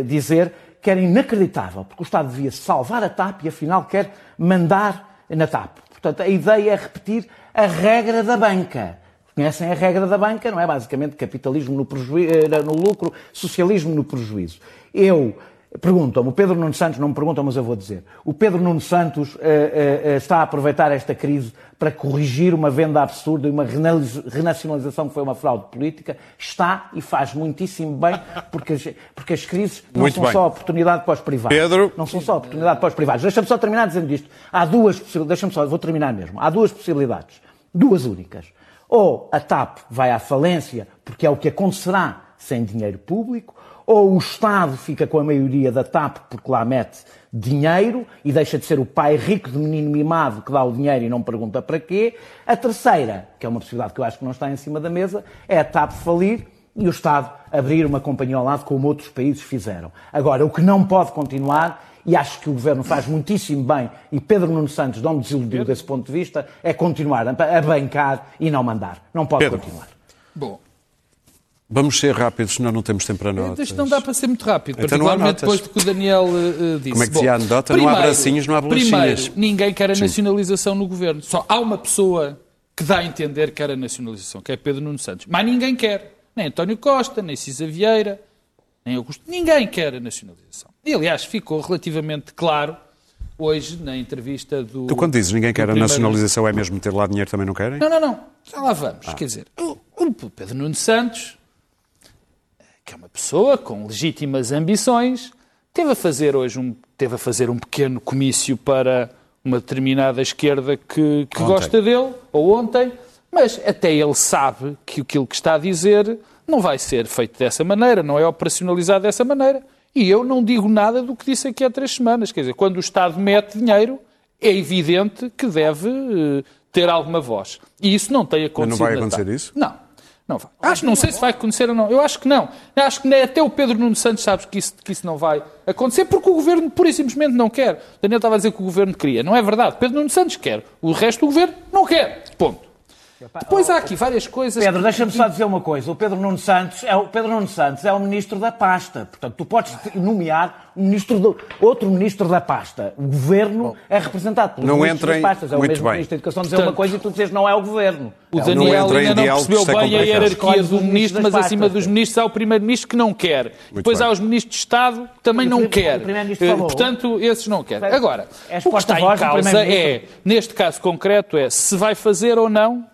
dizer que era inacreditável, porque o Estado devia salvar a TAP e afinal quer mandar na TAP. Portanto, a ideia é repetir a regra da banca. Conhecem a regra da banca, não é? Basicamente, capitalismo no, eh, no lucro, socialismo no prejuízo. Eu perguntam-me, o Pedro Nuno Santos não me perguntam, mas eu vou dizer. O Pedro Nuno Santos eh, eh, está a aproveitar esta crise para corrigir uma venda absurda e uma renacionalização que foi uma fraude política. Está e faz muitíssimo bem, porque as, porque as crises não Muito são bem. só oportunidade para os privados. Pedro. Não são só oportunidade para os privados. Deixa-me só terminar dizendo isto. Há duas possibilidades. Deixa-me só, vou terminar mesmo. Há duas possibilidades. Duas únicas. Ou a TAP vai à falência, porque é o que acontecerá sem dinheiro público, ou o Estado fica com a maioria da TAP porque lá mete dinheiro e deixa de ser o pai rico de menino mimado que dá o dinheiro e não pergunta para quê. A terceira, que é uma possibilidade que eu acho que não está em cima da mesa, é a TAP falir e o Estado abrir uma companhia ao lado, como outros países fizeram. Agora, o que não pode continuar, e acho que o Governo faz muitíssimo bem, e Pedro Nuno Santos não me desiludiu desse ponto de vista, é continuar a bancar e não mandar. Não pode Pedro. continuar. Bom, Vamos ser rápidos, senão não temos tempo para notas. isto não dá para ser muito rápido, Então particularmente depois do que o Daniel eh, disse. Como é que dizia a anedota? Não há bracinhos, não há bolachinhas. Primeiro, ninguém quer a nacionalização no governo. Só há uma pessoa que dá a entender que quer a nacionalização, que é Pedro Nuno Santos. Mas ninguém quer. Nem António Costa, nem Cisa Vieira, nem Augusto. Ninguém quer a nacionalização. E, aliás, ficou relativamente claro hoje na entrevista do. Tu, quando dizes ninguém quer a primeiro- nacionalização, é mesmo ter lá dinheiro também não querem? Não, não, não. Já lá vamos. Quer dizer, o, o Pedro Nuno Santos, que é uma pessoa com legítimas ambições, teve a fazer hoje um, teve a fazer um pequeno comício para uma determinada esquerda que, que gosta dele, ou ontem, mas até ele sabe que aquilo que está a dizer não vai ser feito dessa maneira, não é operacionalizado dessa maneira. E eu não digo nada do que disse aqui há três semanas. Quer dizer, quando o Estado mete dinheiro, é evidente que deve eh, ter alguma voz. E isso não tem acontecido. Mas não vai acontecer isso? Não. Não vai. Acho, não sei se vai acontecer ou não. Eu acho que não. Acho que nem até o Pedro Nuno Santos sabe que isso, que isso não vai acontecer porque o Governo pura e simplesmente não quer. Daniel estava a dizer que o Governo queria. Não é verdade. Pedro Nuno Santos quer. O resto do Governo não quer. Ponto. Depois há aqui várias coisas... Pedro, deixa-me só dizer uma coisa. O Pedro Nuno Santos é o, Pedro Nuno Santos é o ministro da pasta. Portanto, tu podes nomear ministro do, outro ministro da pasta. O governo é representado pelos Não ministros entrem- das pastas. É o muito mesmo bem. ministro da Educação dizer Portanto, uma coisa e tu dizes não é o governo. O Não Daniel em ainda não percebeu é bem a hierarquia do ministro, mas das acima pastas. dos ministros há o primeiro-ministro que não quer. Depois bem. há os ministros de Estado que também O não quer. Eh. Portanto, esses não querem. Agora, És o que está em causa é, neste caso concreto, é se vai fazer ou não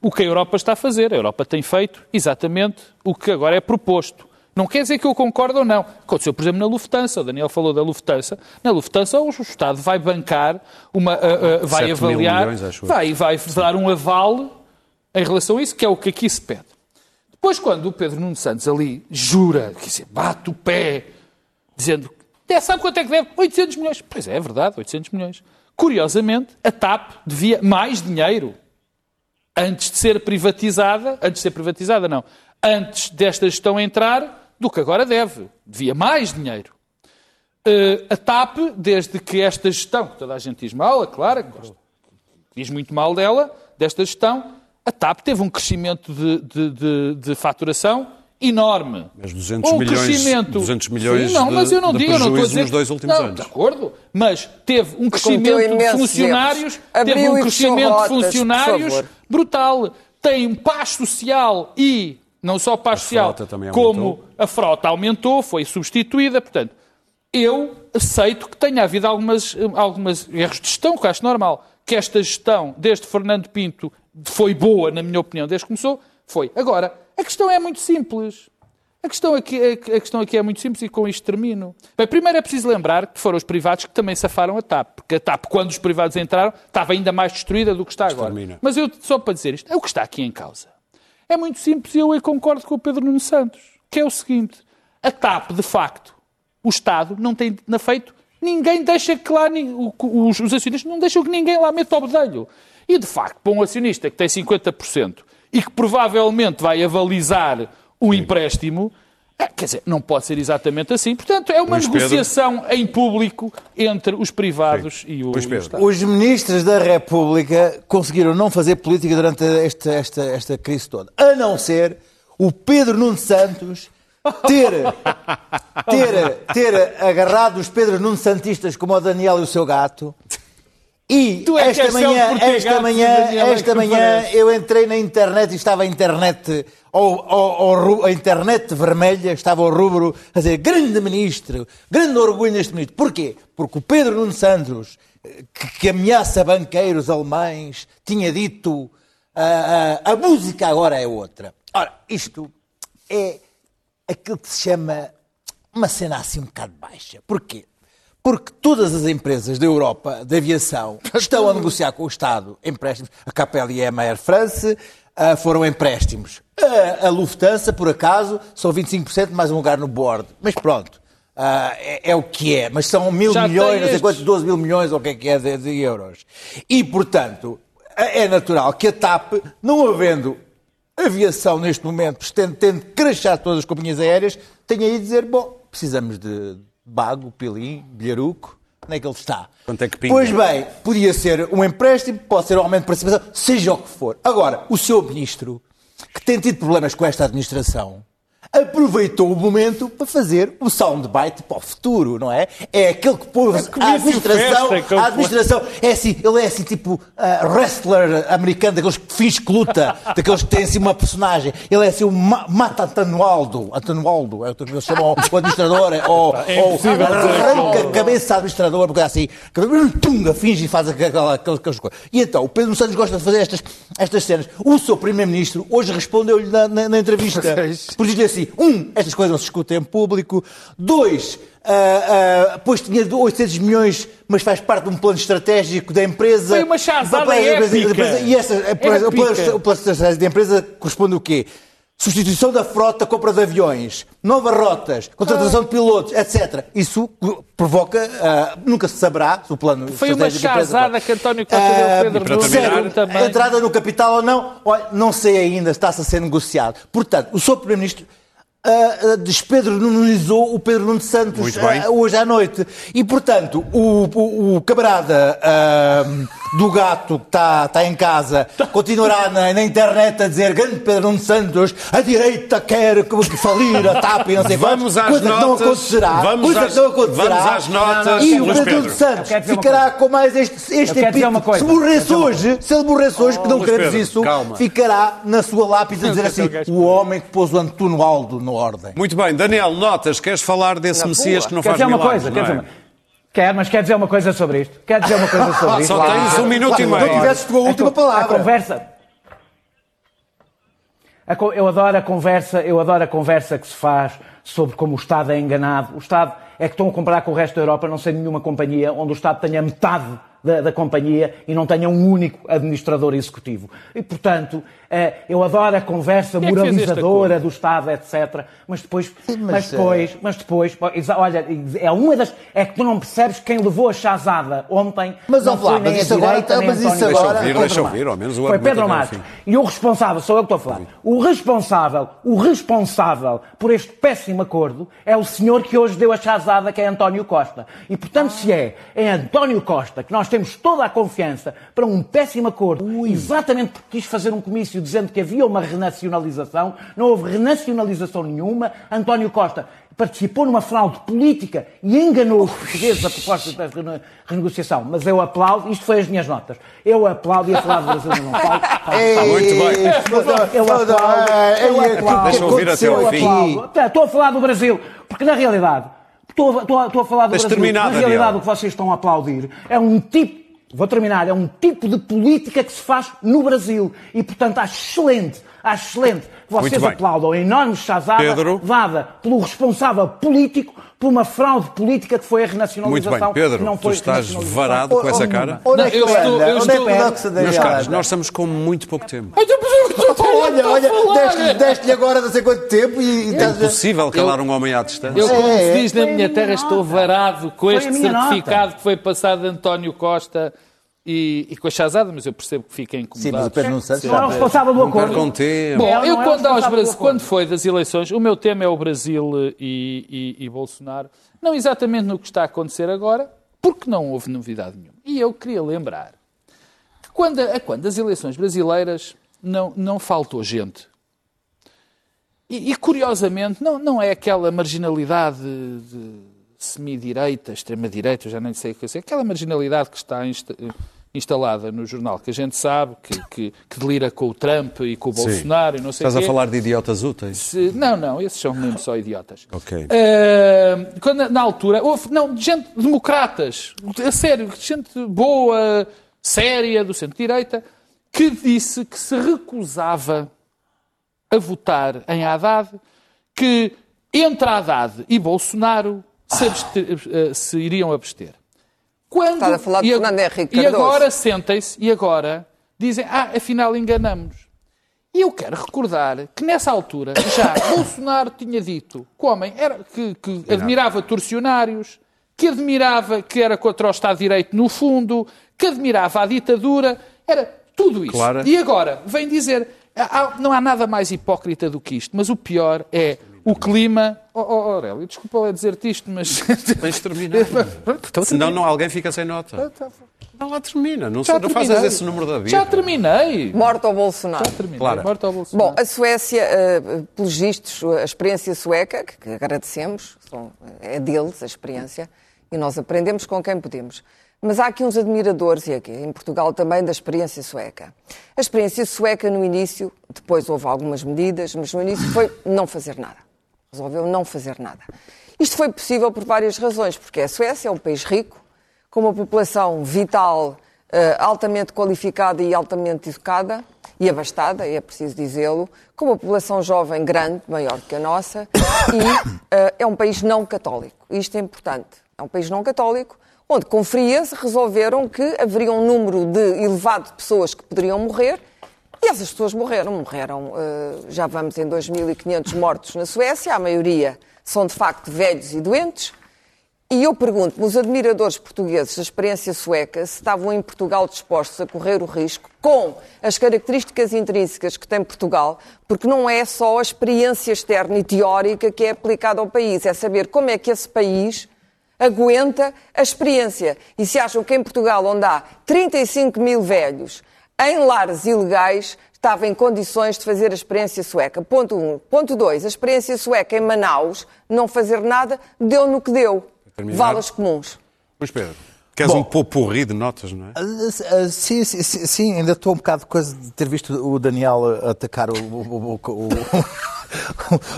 o que a Europa está a fazer. A Europa tem feito exatamente o que agora é proposto. Não quer dizer que eu concordo ou não. Aconteceu, por exemplo, na Lufthansa. O Daniel falou da Lufthansa. Na Lufthansa, o Estado vai bancar, uma, ah, ah, vai 7 mil avaliar, milhões, vai, vai dar um aval em relação a isso, que é o que aqui se pede. Depois, quando o Pedro Nuno Santos ali jura, quer dizer, bate o pé, dizendo, "É, sabe quanto é que deve? 800 milhões. Pois é, é verdade, 800 milhões. Curiosamente, a TAP devia mais dinheiro antes de ser privatizada, antes de ser privatizada, não, antes desta gestão entrar, do que agora deve. Devia mais dinheiro. Eh, a TAP, desde que esta gestão, que toda a gente diz mal, é claro, que gosta, diz muito mal dela, desta gestão, a TAP teve um crescimento de, de- de- de faturação enorme. Mas 200 um milhões- crescimento... 200 milhões Sim, não, de- mas eu não de digo, eu não estou a dizer... nos dois últimos não, anos. De acordo, mas teve um crescimento de funcionários, teve um crescimento de funcionários brutal. Tem paz social e não só frota também como a frota aumentou, foi substituída, portanto, eu aceito que tenha havido algumas, algumas erros de gestão, que acho normal. Que esta gestão, desde Fernando Pinto, foi boa, na minha opinião, desde que começou, foi. Agora, a questão é muito simples. A questão, aqui, a questão aqui é muito simples e com isto termino. Bem, primeiro é preciso lembrar que foram os privados que também safaram a TAP. Porque a TAP, quando os privados entraram, estava ainda mais destruída do que está agora. Mas eu, só para dizer isto, é o que está aqui em causa. É muito simples e eu aí concordo com o Pedro Nuno Santos, que é o seguinte: a TAP, de facto, o Estado não tem na feito, ninguém deixa que lá, os, os acionistas não deixam que ninguém lá meta o bedelho. E, de facto, para um acionista que tem 50% e que provavelmente vai avalizar o empréstimo, quer dizer, não pode ser exatamente assim. Portanto, é uma Luís Pedro. negociação em público entre os privados e o, Luís e o Pedro. Estado. Os ministros da República conseguiram não fazer política durante esta, esta, esta crise toda. A não ser o Pedro Nuno Santos ter, ter, ter agarrado os Pedro Nuno Santistas como o Daniel e o seu gato. E Tu é esta manhã, esta manhã, é esta manhã parece. eu entrei na internet e estava a internet, ou, ou- ou a internet vermelha, estava o rubro a dizer grande ministro, grande orgulho neste ministro. Porquê? Porque o Pedro Nuno Santos, que, que ameaça banqueiros alemães, tinha dito "Ah, ah, a música agora é outra. Ora, isto é aquilo que se chama uma cena assim um bocado baixa. Porquê? Porque todas as empresas da Europa de aviação estão a negociar com o Estado empréstimos. A KPLM, a Air France, ah, foram empréstimos. A, a Lufthansa, por acaso, são 25% mais um lugar no board. Mas pronto, ah, é, é o que é. Mas são mil Já milhões, não sei quantos, 12 mil milhões, ou o que é que é de, de euros. E, portanto, é natural que a TAP, não havendo aviação neste momento, tendo, crachar todas as companhias aéreas, tenha aí de dizer, bom, precisamos de Bago, Pilim, Bilharuco, onde é que ele está? É que? Pois bem, podia ser um empréstimo, pode ser um aumento de participação, seja o que for. Agora, o seu ministro, que tem tido problemas com esta administração, aproveitou o momento para fazer o soundbite para o futuro, não é? É aquele que pôs que a administração, festa, a administração, é assim, ele é assim tipo ah, wrestler americano, daqueles que finge que luta, daqueles que têm assim uma personagem. Ele é assim o Ma Mata Antanualdo, Antanualdo, é o que eles chamam o administrador, ou, É ou impossível dizer arranca a cabeça do administrador, porque é assim, tunga, finge e faz aquela, aquelas, aquelas coisas. E então, o Pedro Santos gosta de fazer estas, estas cenas. O seu primeiro-ministro hoje respondeu-lhe na, na- na entrevista, por dizer assim, um, estas coisas não se discutem em público. Dois, ah, ah, pois tinha 800 milhões, mas faz parte de um plano estratégico da empresa. Foi uma chazada empresa- épica. E essa, o plano- o plano- o plano estratégico da empresa corresponde o quê? Substituição da frota, compra de aviões, novas rotas, contratação de pilotos, etc. Isso provoca, ah, nunca se saberá se o plano Foi uma estratégico da empresa- chazada que António Costa Ah, deu Pedro também. Entrada no capital ou não, olha, não sei ainda, está-se a ser negociado. Portanto, o Sr. Primeiro-Ministro ah, ah, despedronizou o Pedro Nuno Santos ah, hoje à noite. E, portanto, o, o, o camarada ah, do gato que está, está em casa continuará na, na internet a dizer grande Pedro Nuno Santos, a direita quer que falir a TAP e não sei Vamos quantos. às coisa que não notas. acontecerá. Vamos coisa às- que não acontecerá. vamos às notas, E o Pedro Nuno. Santos ficará com mais este, este epíteto. uma coisa. Se morresse hoje, se ele morresse hoje, que não Luís queremos Pedro, isso, calma. ficará na sua lápide a dizer assim: o homem que pôs o Antuno Aldo na ordem. Muito bem, Daniel, notas, queres falar desse Na Messias boa. que não Quer faz dizer uma milagres, coisa, não quer é? dizer uma... Quer, mas quer dizer uma coisa sobre isto? Quer dizer uma coisa sobre isto? Só tens um minuto e Se não meio. tivesses tu a última A palavra. conversa. A co- Eu adoro a conversa, eu adoro a conversa que se faz sobre como o Estado é enganado. O Estado é que estão a comparar com o resto da Europa, não sei nenhuma companhia onde o Estado tenha metade da, da companhia e não tenha um único administrador executivo. E, portanto, eh, eu adoro a conversa Quem é moralizadora do Estado, etc. Mas depois, mas, mas, depois, mas depois, olha, é uma das, é que tu não percebes quem levou a chazada ontem. Mas, não ó, nem mas isso agora- direita, nem mas isso António agora-. Deixa ouvir, Foi deixa Pedro ouvir, ao menos o Foi Pedro Marcos. fim. E o responsável, sou eu que estou a falar. O responsável, o responsável por este péssimo acordo é o senhor que hoje deu a chazada, que é António Costa. E, portanto, se é em António Costa que nós temos toda a confiança para um péssimo acordo, exatamente porque quis fazer um comício dizendo que havia uma renacionalização, não houve renacionalização nenhuma. António Costa participou numa fraude política e enganou os portugueses a propósito da rene- renegociação. Mas eu aplaudo, isto foi as minhas notas. Eu aplaudo e a falar do Brasil eu não falo. muito bem. Eu aplaudo, ah, eu ei, aplaudo. Deixa eu ouvir até Eu ao fim. aplaudo. Estou a falar do Brasil, porque na realidade, estou, a- estou a- estou a falar do Deixa Brasil, terminar, na Daniel. realidade o que vocês estão a aplaudir é um tipo, vou terminar, é um tipo de política que se faz no Brasil. E, portanto, acho excelente, acho excelente que vocês aplaudam a enorme chazada Pedro. dada pelo responsável político por uma fraude política que foi a Muito renacionalização. bem, Pedro, não tu foi estás renacionalização. varado com essa cara. Onde é que eu tu estou- eu Onde é estou- Meus caros, nós estamos com muito pouco tempo. Olha, olha, deste- deste-lhe agora não sei quanto tempo e, É estás impossível calar um homem à distância. Eu, como É, se é. diz na minha terra, estou varado com este certificado que foi passado de António Costa e, e com a chazada, mas eu percebo que fiquem Sim, incomodados. mas o Pedro Nuno Santos Não é o já... responsável do Não acordo. Bom, Não, eu não é quando, o aos Brasil, do quando foi das eleições, o meu tema é o Brasil e, e- e Bolsonaro, não exatamente no que está a acontecer agora, porque não houve novidade nenhuma. E eu queria lembrar que quando, a quando das eleições brasileiras não, não faltou gente. E, e, curiosamente, não, não é aquela marginalidade de semi-direita, extrema-direita, eu já nem sei o que é, aquela marginalidade que está insta- instalada no jornal, que a gente sabe que, que, que delira com o Trump e com o Bolsonaro e não sei Estás o a quê. falar de idiotas úteis? Se- não, não, esses são mesmo só idiotas. Ok. Eh, quando, na altura, houve, não, gente democratas, a sério, gente boa, séria, do centro-direita, que disse que se recusava a votar em Haddad, que entre Haddad e Bolsonaro se, abste- eh, se iriam abster. Quando, Estás a falar de e, Fernando Henrique E agora sentem-se e agora dizem, ah, afinal enganamos. E eu quero recordar que nessa altura já Bolsonaro tinha dito que o homem era, que, que admirava torcionários, que admirava que era contra o Estado de Direito no fundo, que admirava a ditadura, era tudo isso. Claro. E agora vem dizer, há- há- não há nada mais hipócrita do que isto, mas o pior é o clima. Oh, oh, Aurélio, desculpa lá dizer-te isto, mas. Tens terminar. Então, Senão não, alguém fica sem nota. Não lá termina. Não, não fazes esse número da vida. Já terminei. Morto ao Bolsonaro. Já terminei. Claro. Morto ao Bolsonaro. Bom, a Suécia, eh, pelos vistos, a experiência sueca, que que agradecemos, são- é deles a experiência, e nós aprendemos com quem podemos. Mas há aqui uns admiradores, e aqui em Portugal também, da experiência sueca. A experiência sueca, no início, depois houve algumas medidas, mas no início foi não fazer nada. Resolveu não fazer nada. Isto foi possível por várias razões, porque a Suécia é um país rico, com uma população vital, eh, altamente qualificada e altamente educada, e abastada, é preciso dizê-lo, com uma população jovem grande, maior que a nossa, e uh, é um país não católico. Isto é importante. É um país não católico, onde, com frieza, resolveram que haveria um número de elevado de pessoas que poderiam morrer, e essas pessoas morreram. Morreram, uh, já vamos em 2.500 mortos na Suécia, a maioria são de facto velhos e doentes. E eu pergunto-me, os admiradores portugueses da experiência sueca, se estavam em Portugal dispostos a correr o risco, com as características intrínsecas que tem Portugal, porque não é só a experiência externa e teórica que é aplicada ao país, é saber como é que esse país aguenta a experiência. E se acham que em Portugal, onde há 35 mil velhos em lares ilegais, estava em condições de fazer a experiência sueca. Ponto 1. Um. Ponto 2. A experiência sueca em Manaus, não fazer nada, deu no que deu valas comuns. Pois Pedro, queres Bom, um popurri de notas, não é? Uh, uh, sim, sim, sim, ainda estou um bocado coisa de ter visto o Daniel atacar o, o, o,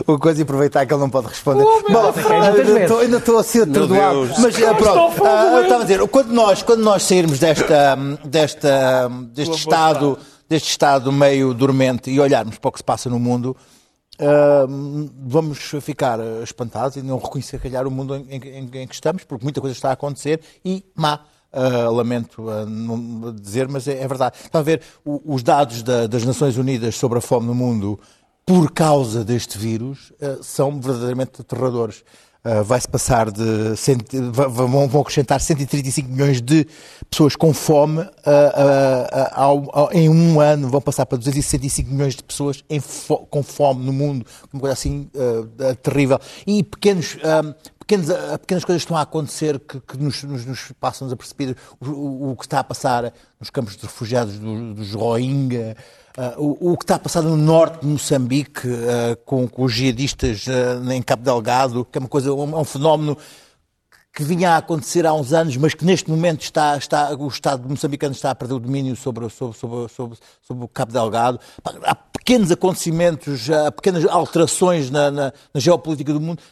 o coisa e aproveitar que ele não pode responder. Oh, Bom, uh, ainda estou assim atordoado. Mas pronto, eu estava a dizer, quando nós, quando nós sairmos desta, desta, deste, estado, deste estado meio dormente e olharmos para o que se passa no mundo, Uh, vamos ficar espantados e não reconhecer, calhar, o mundo em, em, em, que estamos, porque muita coisa está a acontecer e má. Uh, lamento uh, dizer, mas é, é, verdade. Está a ver o, os dados da, das Nações Unidas sobre a fome no mundo por causa deste vírus uh, são verdadeiramente aterradores. Uh, vai-se passar de. Vão, acrescentar 135 milhões de pessoas com fome. Uh, uh, em um ano vão passar para 265 milhões de pessoas fo... com fome no mundo. Uma coisa assim terrível. E pequenos. Pequenas, pequenas coisas estão a acontecer que, que nos, nos, nos passam a perceber o, o, o, que está a passar nos campos de refugiados dos do Rohingya, Uh, o, o, que está a passar no norte de Moçambique, uh, com, com, os jihadistas uh, em Cabo Delgado, que é uma coisa, um, é um, fenómeno que vinha a acontecer há uns anos, mas que neste momento está, está, o Estado moçambicano está a perder o domínio sobre, sobre, sobre, sobre, sobre o Cabo Delgado. Há pequenos acontecimentos, há pequenas alterações na, na, na geopolítica do mundo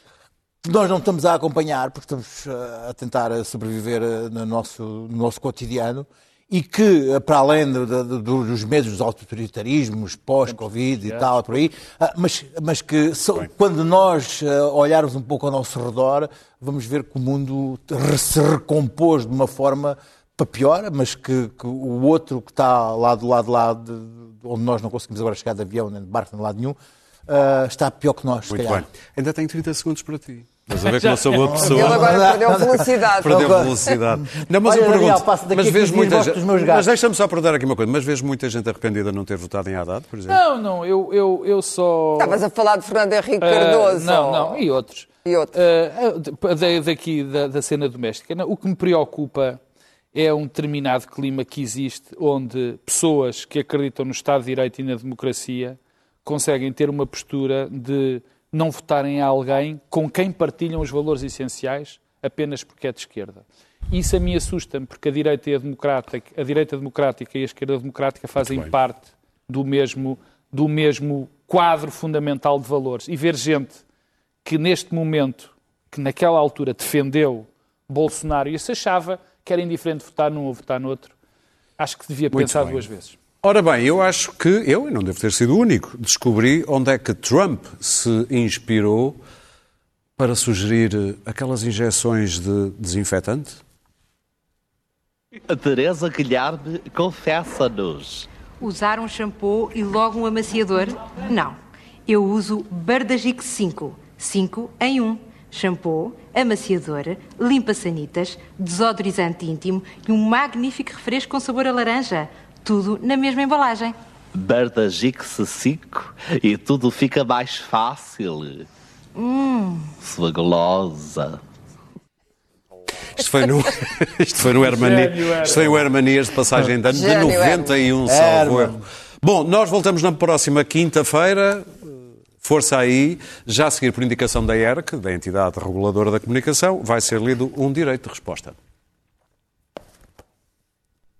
nós não estamos a acompanhar, porque estamos a tentar sobreviver no nosso, no nosso cotidiano e que, eh, para além de, de, dos medos dos autoritarismos pós-Covid e tal, por aí, ah, mas, mas que quando nós eh, olharmos um pouco ao nosso redor, vamos ver que o mundo se recompôs de uma forma para pior, mas que, que o outro que está lá do lado lá, de, onde nós não conseguimos agora chegar de avião nem de barco, nem de lado nenhum, uh, está pior que nós, Muito bem. Ainda tenho 30 segundos para ti. Mas a ver como eu sou boa pessoa. Ele agora perdeu velocidade. Perdeu velocidade. Não, mas Olha, eu pergunto, Daniel, mas vês muita gente, mas deixa-me só perguntar aqui uma coisa, mas vês muita gente arrependida de não ter votado em Haddad, por exemplo? Não, não, eu, eu, eu só... Estavas a falar de Fernando Henrique uh, Cardoso. Não, não, e outros. E outros. Uh, daqui, da, da cena doméstica, não, o que me preocupa é um determinado clima que existe onde pessoas que acreditam no Estado de Direito e na democracia conseguem ter uma postura de não votarem a alguém com quem partilham os valores essenciais apenas porque é de esquerda. Isso a mim assusta-me, porque a direita, e a, democrática, a direita democrática e a esquerda democrática fazem parte do mesmo, do mesmo quadro fundamental de valores. E ver gente que neste momento, que naquela altura defendeu Bolsonaro e se achava que era indiferente votar num ou votar no outro, acho que devia Muito pensar bem. duas vezes. Ora bem, eu acho que, eu, e não devo ter sido o único, descobri onde é que Trump se inspirou para sugerir aquelas injeções de desinfetante. A Teresa Guilherme confessa-nos. Usar um shampoo e logo um amaciador? Não. Eu uso Bardagic 5. 5 em 1. Shampoo, amaciador, limpa-sanitas, desodorizante íntimo e um magnífico refresco com sabor a laranja tudo na mesma embalagem. Bardagix 5 e tudo fica mais fácil. Hum. Sua golosa. Isto foi no, isto foi no Hermanias, isto foi o Hermanias de passagem de ano de 91, salvo erro. Bom, nós voltamos na próxima quinta-feira. Força aí, já a seguir por indicação da ERC, da entidade reguladora da comunicação, vai ser lido um direito de resposta.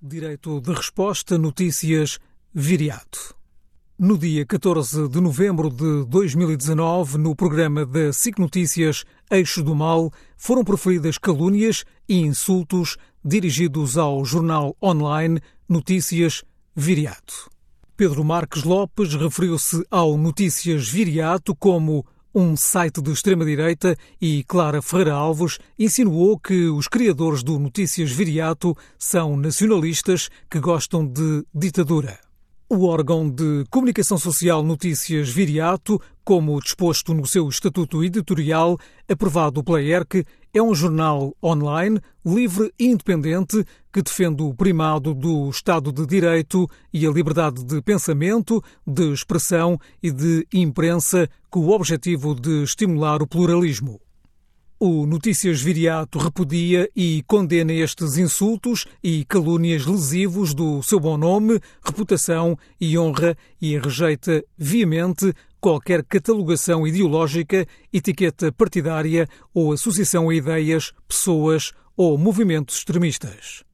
Direito de resposta, notícias, viriato. No dia 14 de novembro de 2019, no programa da SIC Notícias Eixo do Mal, foram proferidas calúnias e insultos dirigidos ao jornal online Notícias Viriato. Pedro Marques Lopes referiu-se ao Notícias Viriato como um site de extrema-direita e Clara Ferreira Alves insinuou que os criadores do Notícias Viriato são nacionalistas que gostam de ditadura. O órgão de comunicação social Notícias Viriato, como disposto no seu estatuto editorial, aprovado pela ERC, é um jornal online, livre e independente, que defende o primado do Estado de Direito e a liberdade de pensamento, de expressão e de imprensa, com o objetivo de estimular o pluralismo. O Notícias Viriato repudia e condena estes insultos e calúnias lesivos do seu bom nome, reputação e honra e rejeita viamente qualquer catalogação ideológica, etiqueta partidária ou associação a ideias, pessoas ou movimentos extremistas.